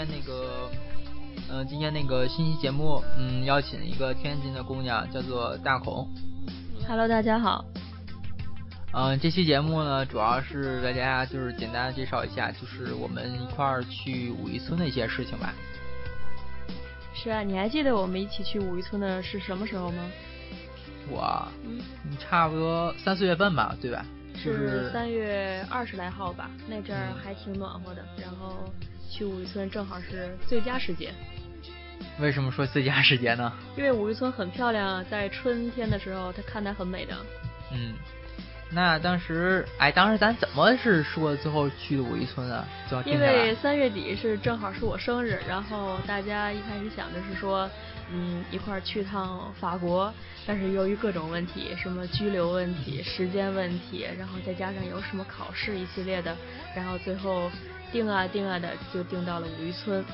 天那个，嗯，今天那个新期节目，嗯，邀请一个天津的姑娘，叫做大孔。Hello，大家好。嗯，这期节目呢，主要是大家就是简单介绍一下，就是我们一块儿去五一村的一些事情吧。是啊，你还记得我们一起去五一村的是什么时候吗？我，嗯，差不多三四月份吧，对吧？是三月二十来号吧，那阵儿还挺暖和的，然后去五渔村正好是最佳时节。为什么说最佳时节呢？因为五渔村很漂亮，在春天的时候它看的很美的。嗯，那当时，哎，当时咱怎么是说最后去的五渔村啊？因为三月底是正好是我生日，然后大家一开始想着是说。嗯，一块儿去趟法国，但是由于各种问题，什么拘留问题、时间问题，然后再加上有什么考试一系列的，然后最后定啊定啊的就定到了五渔村。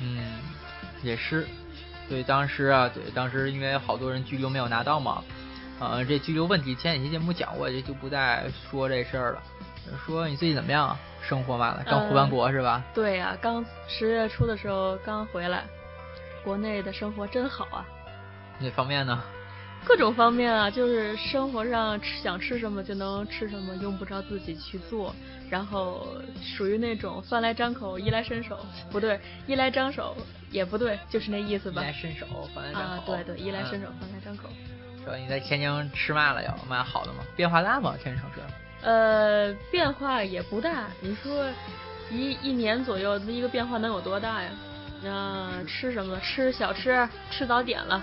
嗯，也是，对，当时啊，对，当时因为好多人拘留没有拿到嘛，呃，这拘留问题前几期节目讲过，这就不再说这事儿了。说你最近怎么样？生活嘛，刚回完国是吧？对呀，刚十月初的时候刚回来。国内的生活真好啊！哪方面呢？各种方面啊，就是生活上吃想吃什么就能吃什么，用不着自己去做，然后属于那种饭来张口、衣来伸手，不对，衣来张手也不对，就是那意思吧。衣来伸手，饭来张口。啊，对对，衣来伸手，饭来张口。说你在天津吃嘛了？要嘛好的吗？变化大吗？天津城市？呃，变化也不大。你说一一年左右，那一个变化能有多大呀？嗯，吃什么？吃小吃，吃早点了，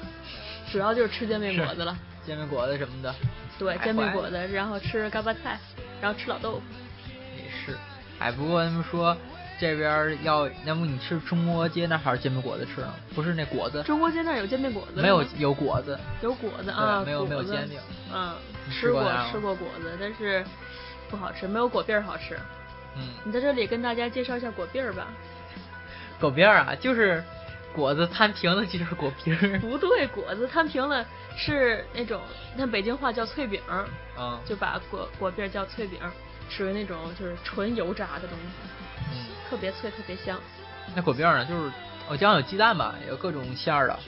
主要就是吃煎饼果子了。煎饼果子什么的。对，煎饼果子，然后吃嘎巴菜，然后吃老豆腐。也是，哎，不过他们说这边要，要不你吃中国街那还是煎饼果子吃呢？不是那果子。中国街那有煎饼果子。没有，有果子。有果子啊，没有没有煎饼。嗯，吃过吃过果子，但是不好吃，没有果篦好吃。嗯。你在这里跟大家介绍一下果篦吧。果篦儿啊，就是果子摊平了就是果皮儿。不对，果子摊平了是那种，那北京话叫脆饼儿。嗯。就把果果皮儿叫脆饼，属于那种就是纯油炸的东西。嗯。特别脆，特别香。那果篦儿呢，就是我家有鸡蛋吧，有各种馅儿的，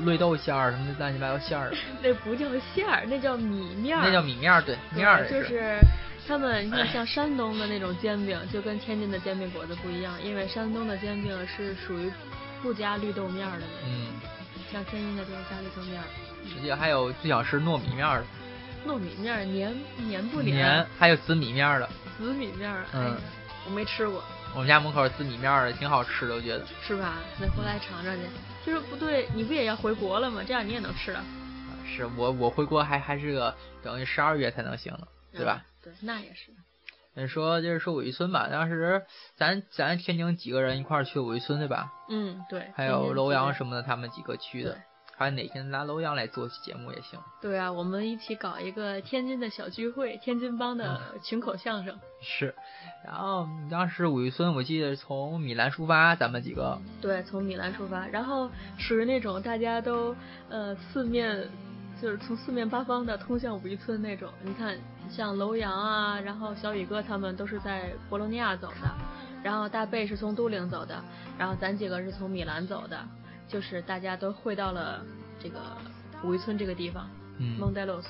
绿豆馅儿什么的乱七八糟馅儿的。那不叫馅儿，那叫米面儿。那叫米面儿，对，面儿就是。他们你看，像山东的那种煎饼，就跟天津的煎饼果子不一样，因为山东的煎饼是属于不加绿豆面的。嗯。像天津的就是加绿豆面。实际还有最想吃糯米面的。糯米面黏黏不黏？黏。还有紫米面的。紫米面，嗯，我没吃过。我们家门口紫米面的挺好吃的，我觉得。是吧？那回来尝尝去。就是不对，你不也要回国了吗？这样你也能吃啊。是我我回国还还是个等于十二月才能行呢，对吧？对，那也是。你说就是说武夷村吧，当时咱咱天津几个人一块儿去武夷村对吧？嗯，对。还有楼阳什么的，他们几个去的。还有哪天拿楼阳来做节目也行。对啊，我们一起搞一个天津的小聚会，天津帮的群口相声。是。然后当时武夷村，我记得从米兰出发，咱们几个。对，从米兰出发，然后属于那种大家都呃四面。就是从四面八方的通向五一村那种，你看像楼阳啊，然后小宇哥他们都是在博洛尼亚走的，然后大贝是从都灵走的，然后咱几个是从米兰走的，就是大家都汇到了这个五一村这个地方，蒙代洛斯。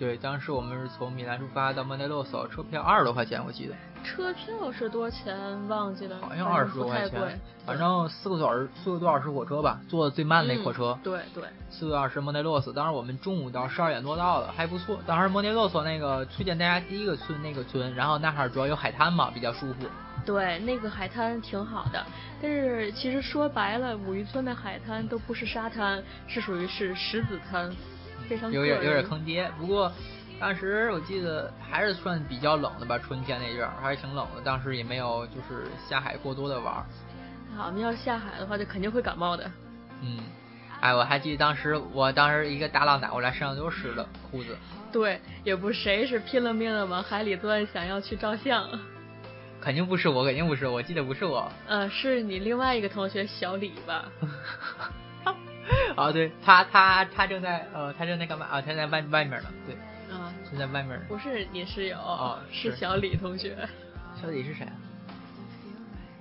对，当时我们是从米兰出发到蒙内洛索，车票二十多块钱，我记得。车票是多少钱？忘记了。好像二十多块钱。反正四个多小时，四个多小时火车吧，坐的最慢那火车。对对。四个多小时蒙内洛斯，当时我们中午到十二点多到的，还不错。当时蒙内洛索那个推荐大家第一个村那个村，然后那哈儿主要有海滩嘛，比较舒服。对，那个海滩挺好的，但是其实说白了，五渔村的海滩都不是沙滩，是属于是石子滩。有点有点坑爹，不过当时我记得还是算比较冷的吧，春天那阵儿还是挺冷的，当时也没有就是下海过多的玩。好，我们要下海的话，就肯定会感冒的。嗯，哎，我还记得当时，我当时一个大浪打过来，身上都是湿的裤子。对，也不谁是拼了命的往海里钻，想要去照相。肯定不是我，肯定不是，我记得不是我。嗯，是你另外一个同学小李吧？啊，对他，他他正在呃，他正在干嘛啊？他在外外面呢，对，啊，就在外面。不是你室友，啊，是小李同学。小李是谁？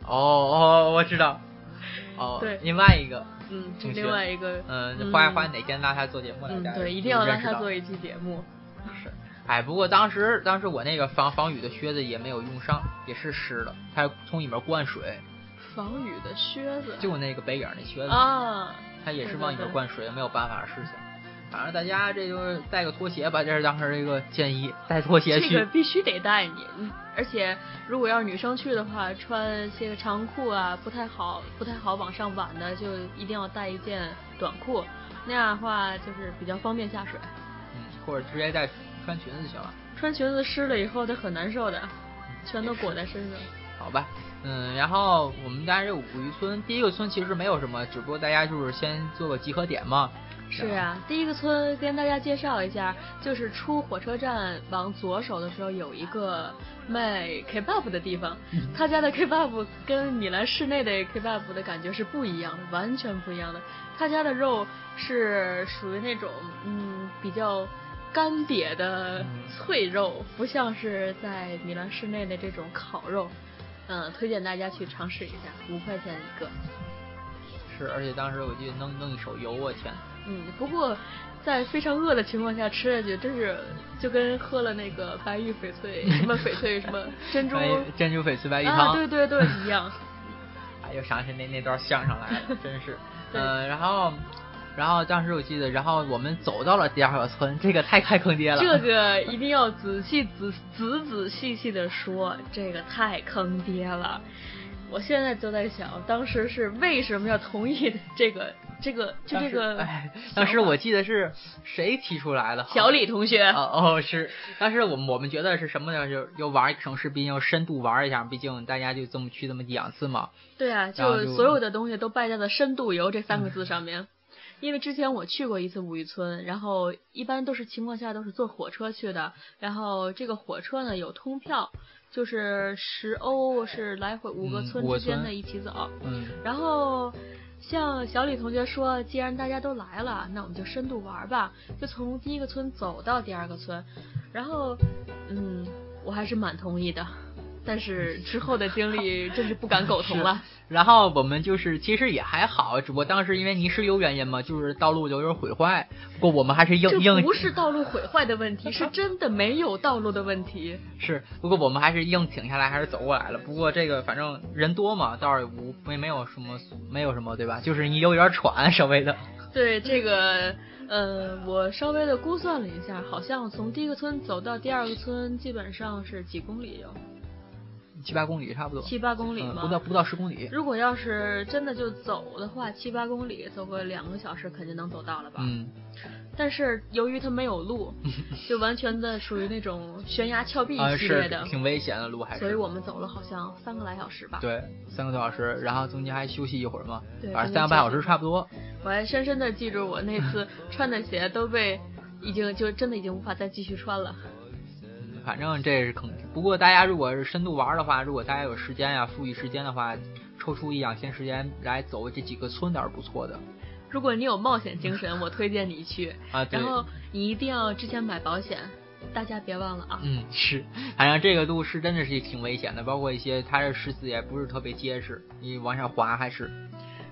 哦哦，我知道。哦，对，另外一个，嗯，另外一个，嗯，花花哪天拉他做节目来？嗯，大家对，一定要让他做一期节目。是，哎，不过当时当时我那个防防雨的靴子也没有用上，也是湿的，它从里面灌水，防雨的靴子，就那个北影那靴子，啊，它也是往里对对对面灌水，没有办法的事情。反正大家这就是带个拖鞋吧，这是当时一个建议，带拖鞋去。这个必须得带你，嗯而且如果要是女生去的话，穿些个长裤啊，不太好，不太好往上挽的，就一定要带一件短裤，那样的话就是比较方便下水。嗯，或者直接带穿裙子就行了。穿裙子湿了以后，它很难受的，全都裹在身上。好吧，嗯，然后我们家这五渔村，第一个村其实没有什么，只不过大家就是先做个集合点嘛。是啊，第一个村跟大家介绍一下，就是出火车站往左手的时候有一个卖 kebab 的地方，他家的 kebab 跟米兰市内的 kebab 的感觉是不一样的，完全不一样的。他家的肉是属于那种嗯比较干瘪的脆肉，不像是在米兰市内的这种烤肉。嗯，推荐大家去尝试一下，五块钱一个。是，而且当时我记得弄弄一手油，我天，嗯，不过在非常饿的情况下吃下去，真是就跟喝了那个白玉翡翠什么翡翠什么 珍珠珍珠翡翠白玉汤，啊，对对对，一样。哎，又想起那那段相声来了，真是。对嗯，然后，然后当时我记得，然后我们走到了第二个村，这个太太坑爹了。这个一定要仔细仔仔仔细细的说，这个太坑爹了。我现在就在想，当时是为什么要同意这个这个就这个？哎，当时我记得是谁提出来的？小李同学。哦 哦是，当时我们我们觉得是什么呢？就要玩一个城市，毕竟要深度玩一下，毕竟大家就这么去这么两次嘛。对啊，就就所有的东西都败在了“深度游”这三个字上面。因为之前我去过一次五渔村，然后一般都是情况下都是坐火车去的，然后这个火车呢有通票，就是十欧是来回五个村之间的一起走。嗯，然后像小李同学说，既然大家都来了，那我们就深度玩吧，就从第一个村走到第二个村。然后，嗯，我还是蛮同意的，但是之后的经历真是不敢苟同了。然后我们就是其实也还好，只不过当时因为泥石流原因嘛，就是道路有点毁坏。不过我们还是硬硬不是道路毁坏的问题，是真的没有道路的问题。是，不过我们还是硬挺下来，还是走过来了。不过这个反正人多嘛，倒是无没没有什么没有什么对吧？就是你有点喘，稍微的。对这个，呃，我稍微的估算了一下，好像从第一个村走到第二个村，基本上是几公里有七八公里差不多，七八公里嗯，吗？不到不到十公里。如果要是真的就走的话，七八公里，走个两个小时肯定能走到了吧？嗯，但是由于它没有路，就完全的属于那种悬崖峭壁系列的，挺危险的路还是。所以我们走了好像三个来小时吧。对，三个多小时，然后中间还休息一会儿嘛，反正三个半小时差不多。我还深深的记住我那次 穿的鞋都被已经就真的已经无法再继续穿了。嗯反正这是坑。不过大家如果是深度玩的话，如果大家有时间呀、富裕时间的话，抽出一两天时间来走这几个村倒是不错的如果你有冒险精神，我推荐你去。啊。对然，后你一定要之前买保险，大家别忘了啊。嗯是，反正这个路是真的是挺危险的，包括一些它这石子也不是特别结实，你往上滑还是。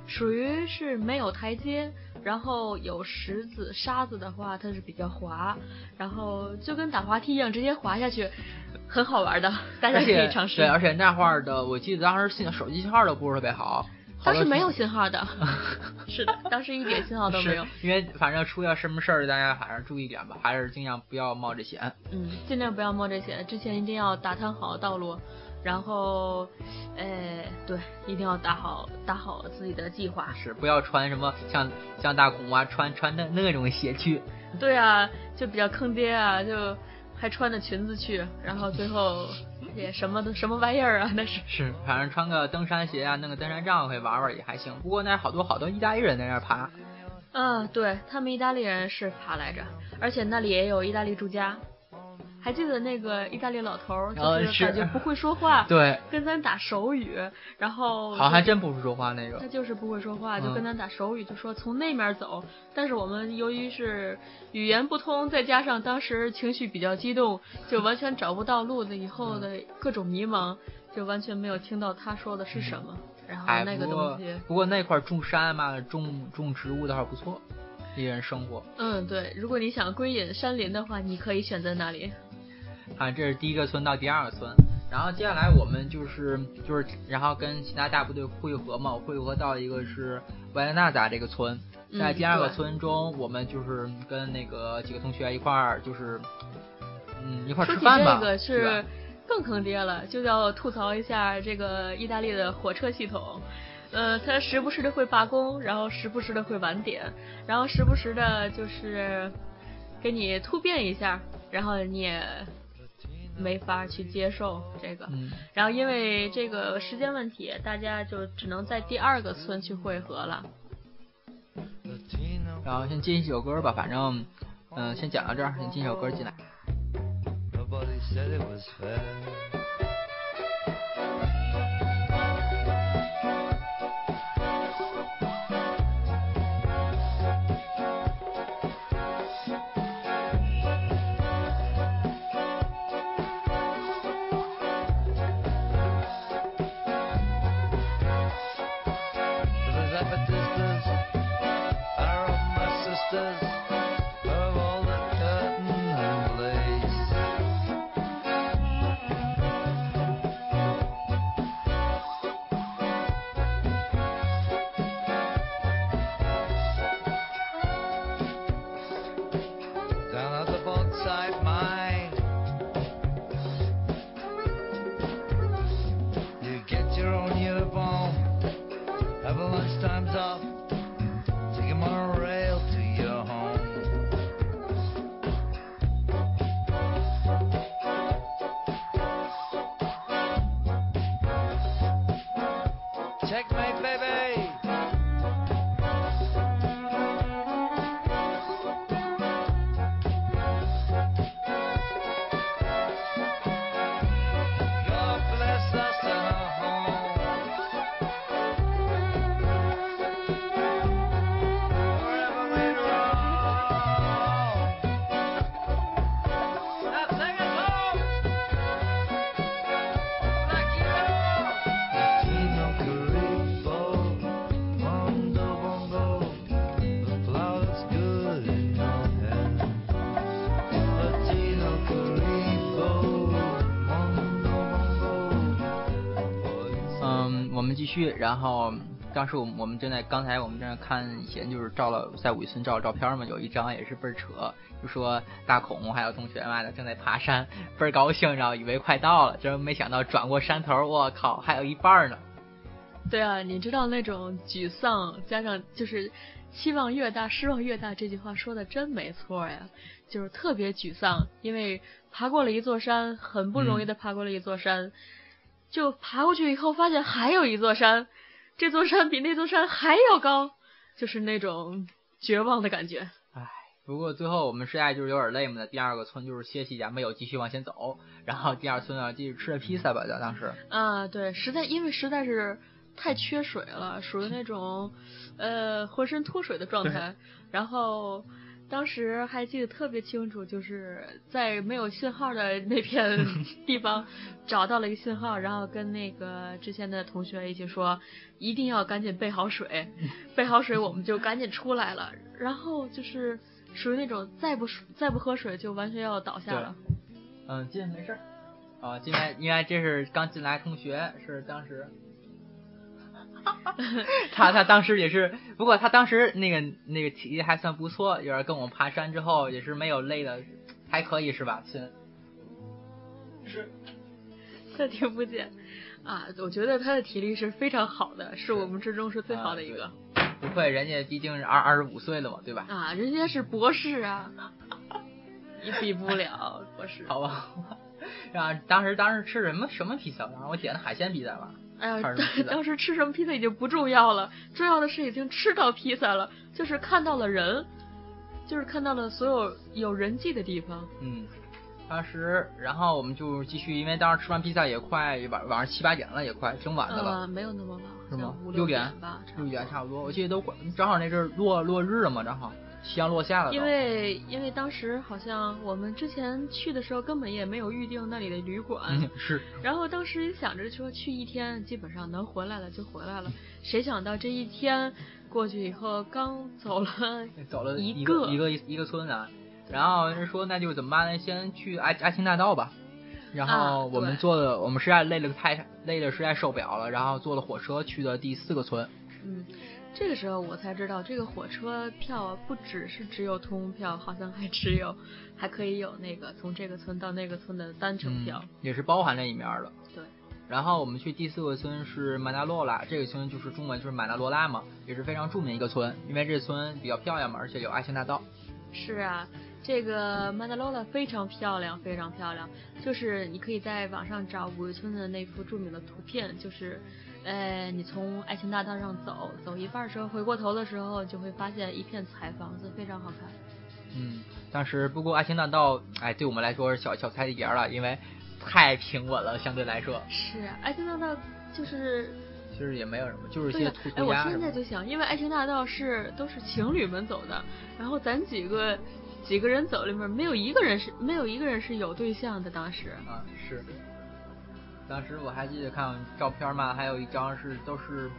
属于是没有台阶，然后有石子、沙子的话，它是比较滑，然后就跟打滑梯一样，直接滑下去，很好玩的，大家可以尝试对，。而且那会儿的，我记得当时信手机信号都不是特别好，好多当时没有信号的，是的，当时一点信号都没有。因为反正出现什么事儿，大家反正注意点吧，还是尽量不要冒这险。嗯，尽量不要冒这险，之前一定要打探好道路，然后，呃，对，一定要打好打好自己的计划。是不要穿什么像像大孔啊，穿穿那那种鞋去。对啊，就比较坑爹啊，就还穿着裙子去，然后最后 也什么的什么玩意儿啊，那是。是，反正穿个登山鞋啊，弄个登山杖可以玩玩也还行。不过那好多好多意大利人在那儿爬。嗯，对他们意大利人是爬来着，而且那里也有意大利住家。还记得那个意大利老头就是感觉不会说话，对，跟咱打手语，然后好像还真不会说话那个他。就是不会说话，就嗯跟咱打手语，就说从那面走。但是我们由于是语言不通，再加上当时情绪比较激动，就完全找不到路的，以后的各种迷茫，就完全没有听到他说的是什么。然后哎，那个东西，不过那块儿种山嘛，种种植物的话不错，一人生活。嗯，对，如果你想归隐山林的话，你可以选择那里。啊，这是第一个村到第二个村，然后接下来我们就是就是然后跟其他大部队汇合嘛，汇合到一个是维莱纳扎这个村，在嗯第二个村中，我们就是跟那个几个同学一块儿就是嗯一块儿吃饭吧，这个是更坑爹了，就要吐槽一下这个意大利的火车系统。呃，它时不时的会罢工，然后时不时的会晚点，然后时不时的就是给你突变一下，然后你也没法去接受这个。嗯然后因为这个时间问题，大家就只能在第二个村去汇合了。然后先进一首歌吧，反正嗯先讲到这儿，先进一首歌进来。Nobody said it was fair. Sisters, 嗯，我们继续，然后当时我们我们正在刚才我们正在看以前就是照了在五一村照的照片嘛，有一张也是倍儿扯，就说大孔还有同学嘛的正在爬山，倍儿高兴，然后以为快到了，结果没想到转过山头，我靠，还有一半呢。对啊，你知道那种沮丧加上就是期望越大，失望越大，这句话说的真没错呀，就是特别沮丧，因为爬过了一座山，很不容易的爬过了一座山，就爬过去以后发现还有一座山，这座山比那座山还要高，就是那种绝望的感觉。唉，不过最后我们实在就是有点累嘛，第二个村就是歇息一下，没有继续往前走，然后第二村啊继续吃了披萨吧，就当时。啊，对，实在因为实在是太缺水了，属于那种呃浑身脱水的状态。然后当时还记得特别清楚，就是在没有信号的 那片地方找到了一个信号，然后跟那个之前的同学一起说，一定要赶紧备好水，备好水我们就赶紧出来了。然后就是属于那种再不再不喝水就完全要倒下了。嗯，进没事儿。啊，进来，因为这是刚进来同学，是当时，他他当时也是，不过他当时那个那个体力还算不错，有点跟我们爬山之后也是没有累的，还可以是吧？亲，是，他听不见啊！我觉得他的体力是非常好的，是我们之中是最好的一个不愧人家毕竟是二二十五岁了嘛，对吧？啊！人家是博士啊，你比不了博士。好吧。然 后当时当时吃什么什么披萨？然后我点的海鲜披萨吧。哎呀当时吃什么披萨已经不重要了，重要的是已经吃到披萨了，就是看到了人，就是看到了所有有人迹的地方。嗯，当时然后我们就继续，因为当时吃完披萨也快晚晚上七八点了，也快挺晚的了。呃，没有那么晚，是吗六点吧，六点差不多，我记得都快，正好那阵儿落落日了嘛，正好。夕阳落下了。因为因为当时好像我们之前去的时候根本也没有预定那里的旅馆，嗯是，然后当时想着说去一天，基本上能回来了就回来了。谁想到这一天过去以后，刚走了走了一个一个一个村啊，然后人说那就怎么办呢？先去爱爱情大道吧。然后我们坐的，我们实在累了太累了实在受不了了，然后坐了火车去的第四个村。嗯，这个时候我才知道，这个火车票不只是只有通票，好像还只有还可以有那个从这个村到那个村的单程票，嗯、也是包含在里面的。对。然后我们去第四个村是马达洛拉，这个村就是中文就是马达罗拉嘛，也是非常著名一个村，因为这村比较漂亮嘛，而且有爱情大道。是啊。这个曼达罗拉非常漂亮，非常漂亮。就是你可以在网上找五渔村的那幅著名的图片，就是，呃，你从爱情大道上走，走一半的时候，回过头的时候，就会发现一片彩房子，非常好看。嗯，当时不过爱情大道，哎，对我们来说是小小菜一碟了，因为太平稳了，相对来说。是，爱情大道就是。其实也没有什么，就是一些涂哎，我现在就想，因为爱情大道是都是情侣们走的，然后咱几个几个人走里面没有一个人是没有一个人是有对象的，当时。啊，是。当时我还记得看照片嘛，还有一张是都是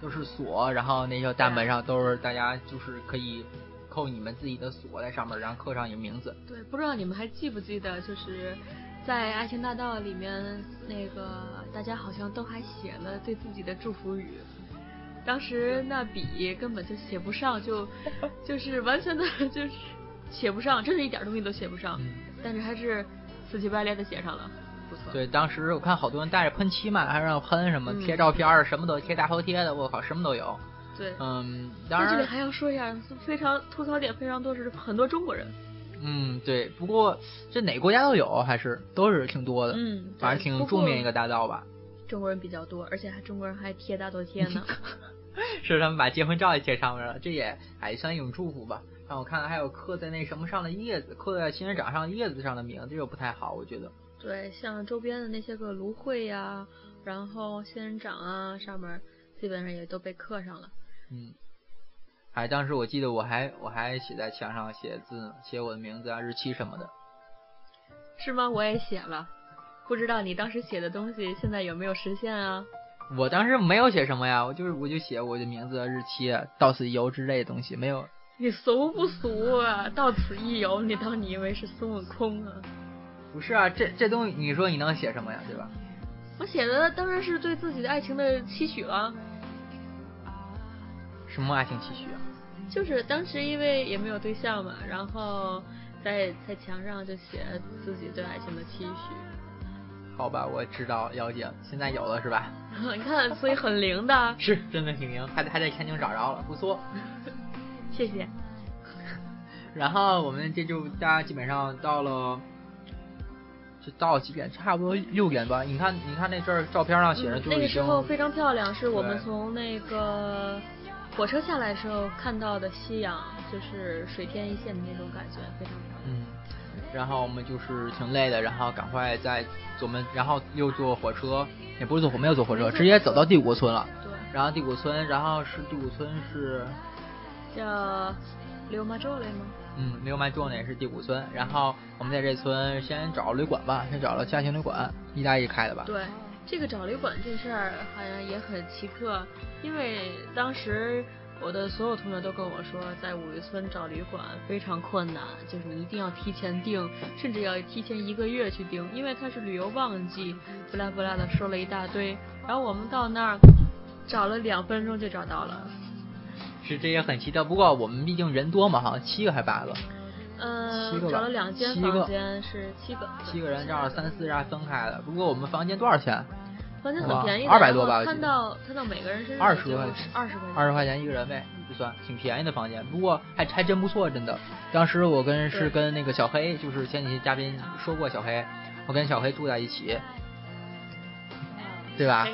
都是锁，然后那些大门上都是大家就是可以扣你们自己的锁在上面，然后刻上你名字。对，不知道你们还记不记得，就是。在爱情大道里面，那个大家好像都还写了对自己的祝福语。当时那笔根本就写不上，就就是完全的就是写不上，真是一点东西都写不上。嗯、但是还是死乞白赖的写上了，不错。对，当时我看好多人带着喷漆嘛，还让喷什么贴照片儿，嗯、什么都贴大头贴的，我靠，什么都有。对，嗯，当然这里还要说一下，非常吐槽点非常多是很多中国人。嗯，对，不过这哪个国家都有，还是都是挺多的。嗯，反正挺著名一个大道吧。中国人比较多，而且还中国人还贴大头贴呢。是他们把结婚照也贴上面了，这也哎算一种祝福吧。让我看还有刻在那什么上的叶子，刻在仙人掌上叶子上的名字，这个不太好，我觉得。对，像周边的那些个芦荟呀，然后仙人掌啊，上面基本上也都被刻上了。嗯。还当时我记得我还我还写在墙上写字，写我的名字啊、日期什么的。是吗？我也写了，不知道你当时写的东西现在有没有实现啊？我当时没有写什么呀，我就是我就写我的名字、日期、到此一游之类的东西，没有。你俗不俗啊？到此一游，你当你以为是孙悟空啊？不是啊，这这东西你说你能写什么呀？对吧？我写的当然是对自己的爱情的期许了。什么爱情期许啊？就是当时因为也没有对象嘛，然后在在墙上就写自己对爱情的期许。好吧，我知道了解，现在有了是吧？你看，所以很灵的。是，真的挺灵，还还在天津找着了，不错。谢谢。然后我们这就大家基本上到了，就到几点？差不多六点吧。你看，你看那阵儿照片上写着就、嗯、那个时候非常漂亮，是我们从那个。火车下来的时候看到的夕阳，就是水天一线的那种感觉，非常漂亮。嗯，然后我们就是挺累的，然后赶快再我们，然后又坐火车，也不是坐火，没有坐火车，直接走到第五村了。对。然后第五村，然后是第五村是叫刘马州嘞吗？嗯，刘马州那是第五村。然后我们在这村先找旅馆吧，先找了家庭旅馆，意大利开的吧？对。这个找旅馆这事儿好像也很奇特，因为当时我的所有同学都跟我说，在五渔村找旅馆非常困难，就是你一定要提前订，甚至要提前一个月去订，因为它是旅游旺季，不拉不拉的说了一大堆。然后我们到那儿找了两分钟就找到了，是这也很奇特。不过我们毕竟人多嘛，好像七个还八个。呃，七个找了两间房间，是七个，七个人，这样三四家分开的。不过我们房间多少钱？房间很便宜，二百多吧。看到看到每个人身上二十多块，二十块钱，二十块钱一个人呗，就算挺便宜的房间。不过还还真不错，真的。当时我跟是跟那个小黑，就是前几期嘉宾说过小黑，我跟小黑住在一起，对吧？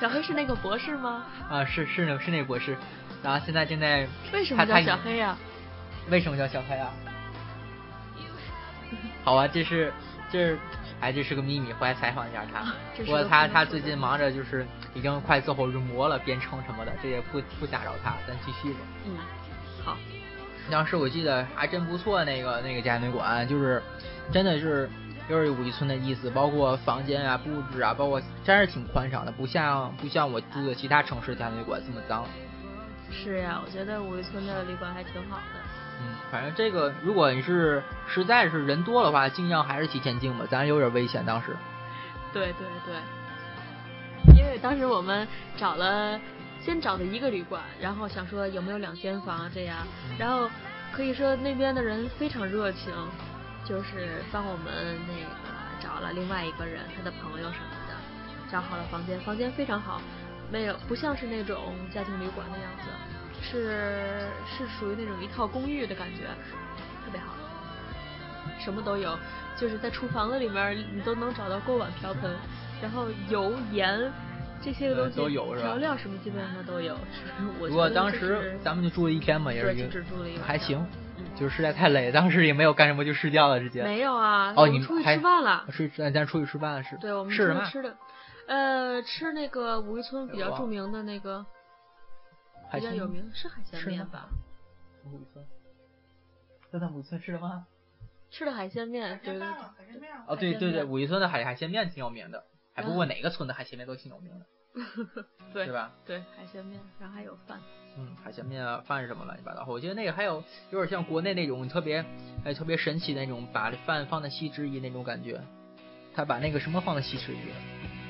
小黑是那个博士吗？啊，是是那是那博士。然后现在正在为什么叫小黑呀？为什么叫小黑啊？好啊，这是这是哎，这是个秘密，回来采访一下他。不过他他最近忙着，就是已经快走火入魔了，编程什么的，这也不不打扰他，咱继续吧。嗯，好。当时我记得还真不错，那个那个家庭旅馆就是真的是就是五一村的意思，包括房间啊、布置啊，包括真是挺宽敞的，不像不像我住的其他城市家庭旅馆这么脏。是呀，我觉得五一村的旅馆还挺好的。嗯，反正这个如果你是实在是人多的话，尽量还是提前订吧，咱有点危险当时。对对对，因为当时我们找了，先找的一个旅馆，然后想说有没有两间房这样，然后可以说那边的人非常热情，就是帮我们那个找了另外一个人，他的朋友什么的，找好了房间，房间非常好，没有不像是那种家庭旅馆的样子，是是属于那种一套公寓的感觉，特别好，什么都有。就是在厨房子里面，你都能找到锅碗瓢盆，然后油盐这些个东西都有是吧？调料什么基本上都有。我当时咱们就住了一天嘛，也是就只住了一晚，还行，就是实在太累，当时也没有干什么就睡觉了，直接。没有啊，哦，你出去吃饭了？是咱出去吃饭了是？对，我们吃什么？吃的，呃，吃那个五渔村比较著名的那个，比较有名是海鲜面吧？五渔村，在咱五渔村吃的吗？吃的海鲜面，对对。哦，对对对，五渔村的海海鲜面挺有名的，还不过哪个村的海鲜面都挺有名的，对对吧？对，海鲜面，然后还有饭。嗯，海鲜面啊饭什么乱七八糟，我觉得那个还有有点像国内那种特别哎特别神奇那种，把饭放在西直一那种感觉。他把那个什么放在西直一，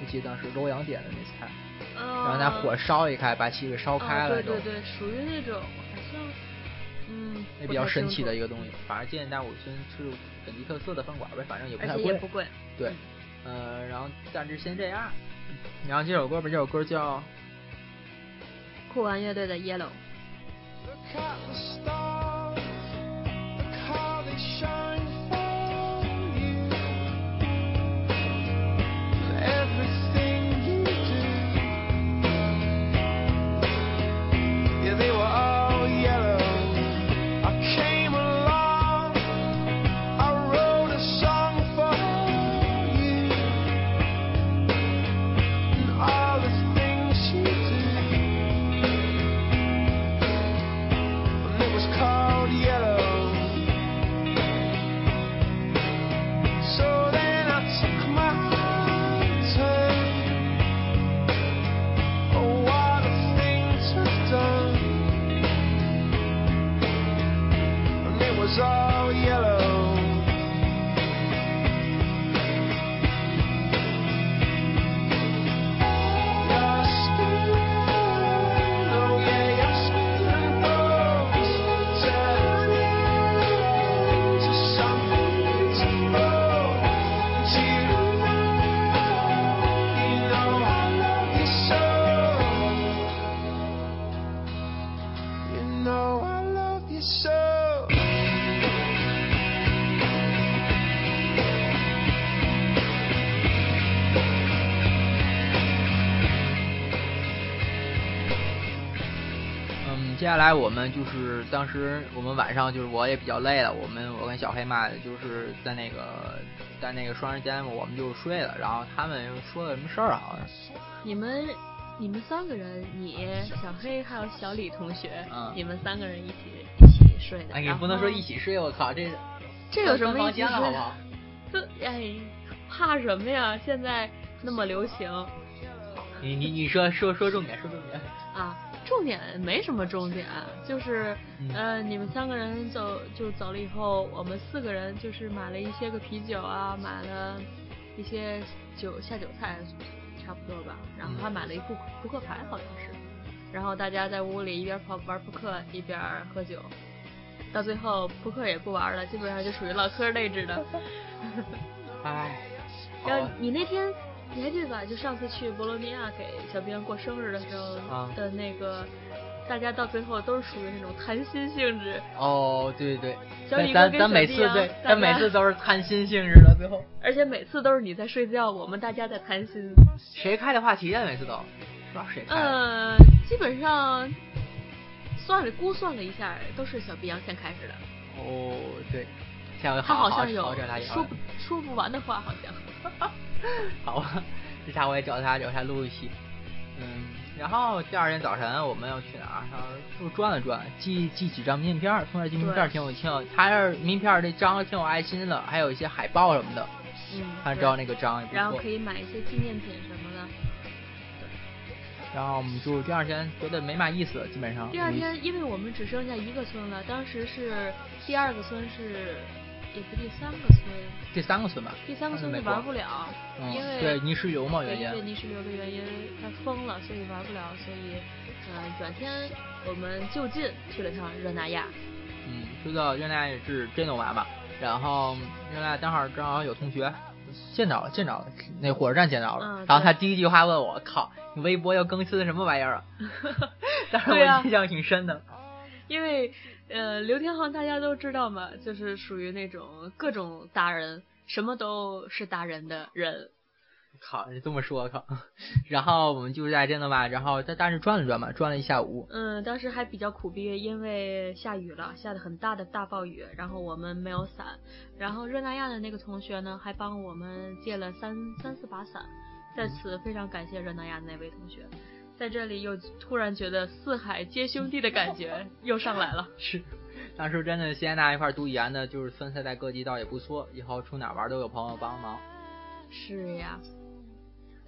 我记得当时楼阳点的那菜，然后拿火烧一开，把气给烧开了。对对对，属于那种好像。嗯，那比较神奇的一个东西，反正建议大五村吃本地特色的饭馆呗，反正也不太贵，也不贵。对，呃，然后暂时先这样。然后这首歌吧，这首歌叫酷玩乐队的《Yellow》。下来我们就是当时我们晚上就是我也比较累了，我们我跟小黑嘛就是在那个在那个双人间我们就睡了，然后他们又说了什么事儿好像。你们你们三个人，你小黑还有小李同学，嗯，你们三个人一起一起睡的。哎，你不能说一起睡，我靠，这这有什么房间了好不好？这哎，怕什么呀？现在那么流行。你你你说说说重点，说重点啊。重点没什么重点，就是呃，你们三个人走就走了以后，我们四个人就是买了一些个啤酒啊，买了一些酒下酒菜，差不多吧。然后还买了一副扑克牌，好像是。然后大家在屋里一边跑玩扑克一边喝酒，到最后扑克也不玩了，基本上就属于唠嗑类质的。唉。然后你那天。你还记得吧？就上次去博洛尼亚给小兵过生日的时候的那个，大家到最后都是属于那种谈心性质。哦，对对对。咱咱每次对，咱每次都是谈心性质的，最后。而且每次都是你在睡觉，我们大家在谈心。谁开的话题啊？每次都不知道谁开。呃，基本上算了估算了一下，都是小碧阳先开始的。哦，对。他好像有说不说不完的话，好像。好吧，这下我也找他，找他录一期。嗯，然后第二天早晨我们要去哪儿？然后又转了转，寄寄几张名片儿，从那儿寄名片儿挺有挺有，他这名片儿这章挺有爱心的，还有一些海报什么的，嗯，按照那个章也不错然后可。以买一些纪念品什么的。然后我们就第二天觉得没嘛意思，基本上。第二天，因为我们只剩下一个村了，当时是第二个村是，也是第三个村，第三个村吧，第三个村没就玩不了，嗯因为对泥石流嘛原因。因为泥石流的原因，它封了，所以玩不了，所以，呃，转天我们就近去了趟热那亚。嗯，说到热那亚也是真能玩吧，然后热那亚正好正好有同学见着了，见着了，那火车站见着了，嗯然后他第一句话问我：“靠，你微博又更新什么玩意儿啊？” 当时我印象挺深的。因为呃，刘天航大家都知道嘛，就是属于那种各种达人，什么都是达人的人。靠，你这么说，靠。然后我们就在这的吧，然后在大市转了转嘛，转了一下午。嗯，当时还比较苦逼，因为下雨了，下的很大的大暴雨，然后我们没有伞。然后热那亚的那个同学呢，还帮我们借了三三四把伞，在此非常感谢热那亚那位同学。在这里又突然觉得四海皆兄弟的感觉 又上来了。是，当时真的西安大一块儿读语言的，就是分散在各地倒也不错，以后出哪玩都有朋友帮忙。是呀，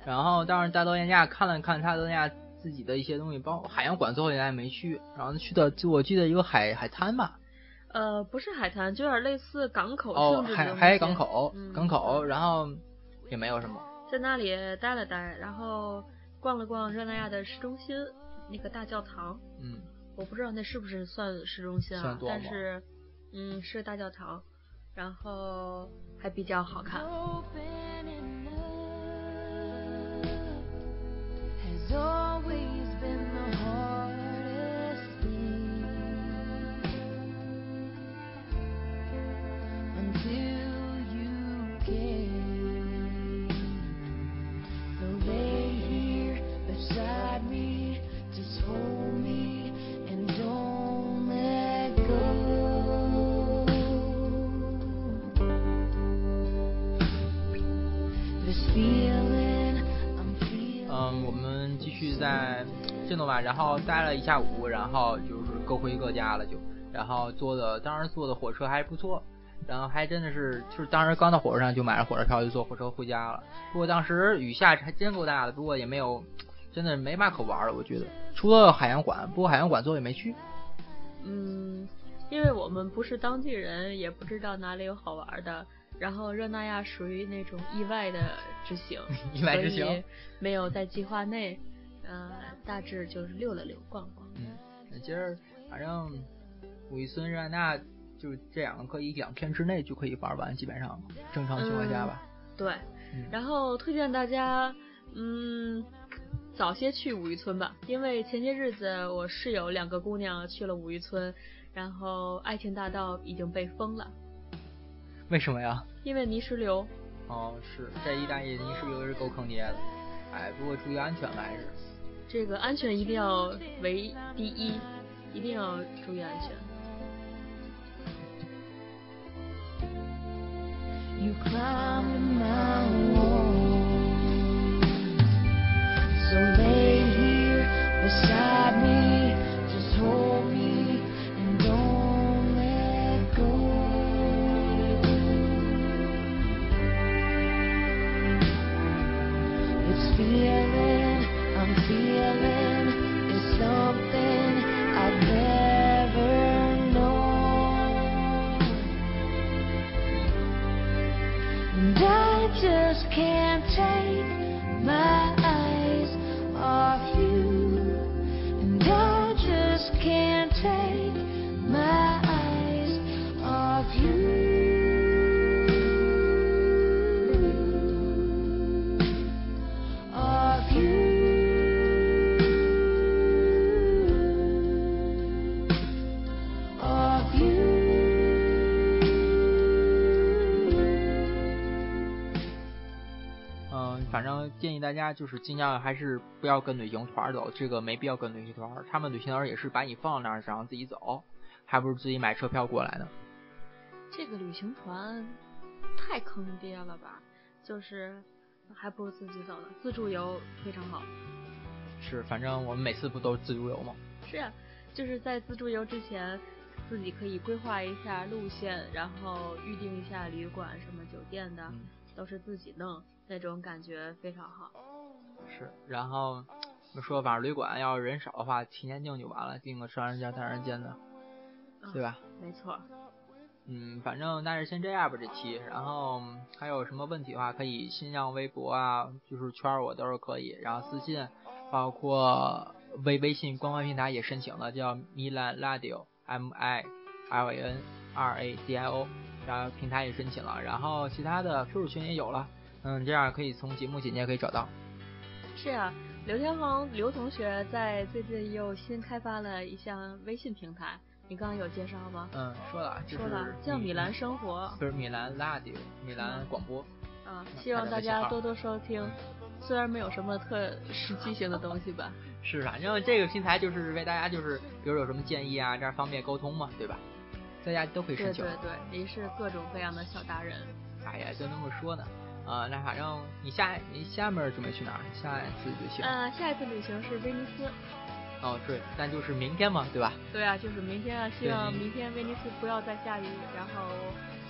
然后当时在罗尼亚看了看他罗尼亚自己的一些东西，包括海洋馆，最后也没去，然后去的就我记得一个海海滩吧，呃，不是海滩，就有点类似港口哦，性质的东西海海港口，嗯港口，然后也没有什么，在那里待了待，然后逛了逛热那亚的市中心那个大教堂。嗯，我不知道那是不是算市中心啊但是，嗯，是大教堂，然后还比较好看。Open 在震动吧，然后待了一下午，然后就是各回各家了就，然后坐的当时坐的火车还不错，然后还真的是就是当时刚到火车上就买了火车票就坐火车回家了。不过当时雨下还真够大的，不过也没有真的没嘛可玩的，我觉得除了海洋馆，不过海洋馆最后也没去。嗯，因为我们不是当地人，也不知道哪里有好玩的。然后热那亚属于那种意外的之行 意外之行没有在计划内。呃，大致就是溜了溜，逛逛。嗯，那今儿反正武夷村热那就是这两个可以两天之内就可以玩完，基本上正常情况下吧。对，嗯然后推荐大家，嗯，早些去五渔村吧，因为前些日子我室友两个姑娘去了五渔村，然后爱情大道已经被封了，为什么呀？因为泥石流。哦，是这意大利泥石流是够坑爹的，哎，不过注意安全吧，还是。这个安全一定要为第一，一定要注意安全。大家就是尽量还是不要跟旅行团走，这个没必要跟旅行团，他们旅行团也是把你放那儿，然后自己走，还不如自己买车票过来呢。这个旅行团太坑爹了吧？就是还不如自己走呢，自助游非常好。是，反正我们每次不都是自助游吗？是啊、就是在自助游之前，自己可以规划一下路线，然后预定一下旅馆、什么酒店的，嗯，都是自己弄，那种感觉非常好。是。然后说反正旅馆要是人少的话，提前订就完了，订个双人间、单人间的，对吧？没错，嗯，反正那是先这样吧，这期。然后还有什么问题的话，可以新浪微博啊，就是圈儿我都是可以。然后私信，包括微微信官方平台也申请了，叫 Milan Radio M I L A N R A D I O，然后平台也申请了。然后其他的 QQ 群也有了，嗯，这样可以从节目简介可以找到。是啊、刘天恒刘同学在最近又新开发了一项微信平台，你刚刚有介绍吗？嗯，说了，就是说了，叫米兰生活不是米兰 Radio，米兰广播。啊，嗯希望大家多多收听，虽然没有什么特实际性的东西吧。是，反正这个平台就是为大家就是，比如有什么建议啊，这样方便沟通嘛，对吧？大家都可以对申请。对对，也是各种各样的小达人。哎呀，就那么说呢。啊、那反正你下你下面准备去哪儿？下一次旅行？呃，下一次旅行是威尼斯。哦，对，但就是明天嘛，对吧？对啊，就是明天啊，希望明天威尼斯不要再下雨，然后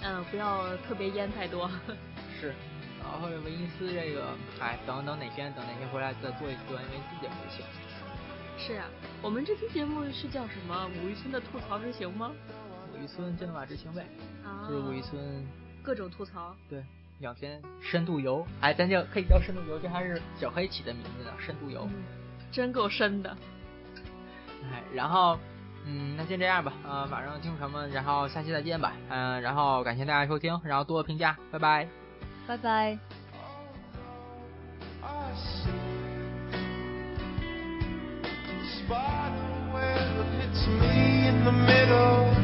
嗯，不要特别淹太多。是。然后威尼斯这个，哎，等等哪天等哪天回来再做一段威尼斯节目就行。是啊，我们这期节目是叫什么？武渔村的吐槽之行吗？武渔村真马之行呗，啊，就是武渔村各种吐槽。对两天深度游，哎，咱就可以叫深度游，这还是小黑起的名字呢，深度游。嗯，真够深的。哎，然后，嗯，那先这样吧，呃，晚上听众们，然后下期再见吧，嗯、然后感谢大家收听，然后多多评价，拜拜。拜拜。I see spider web hits me in the middle,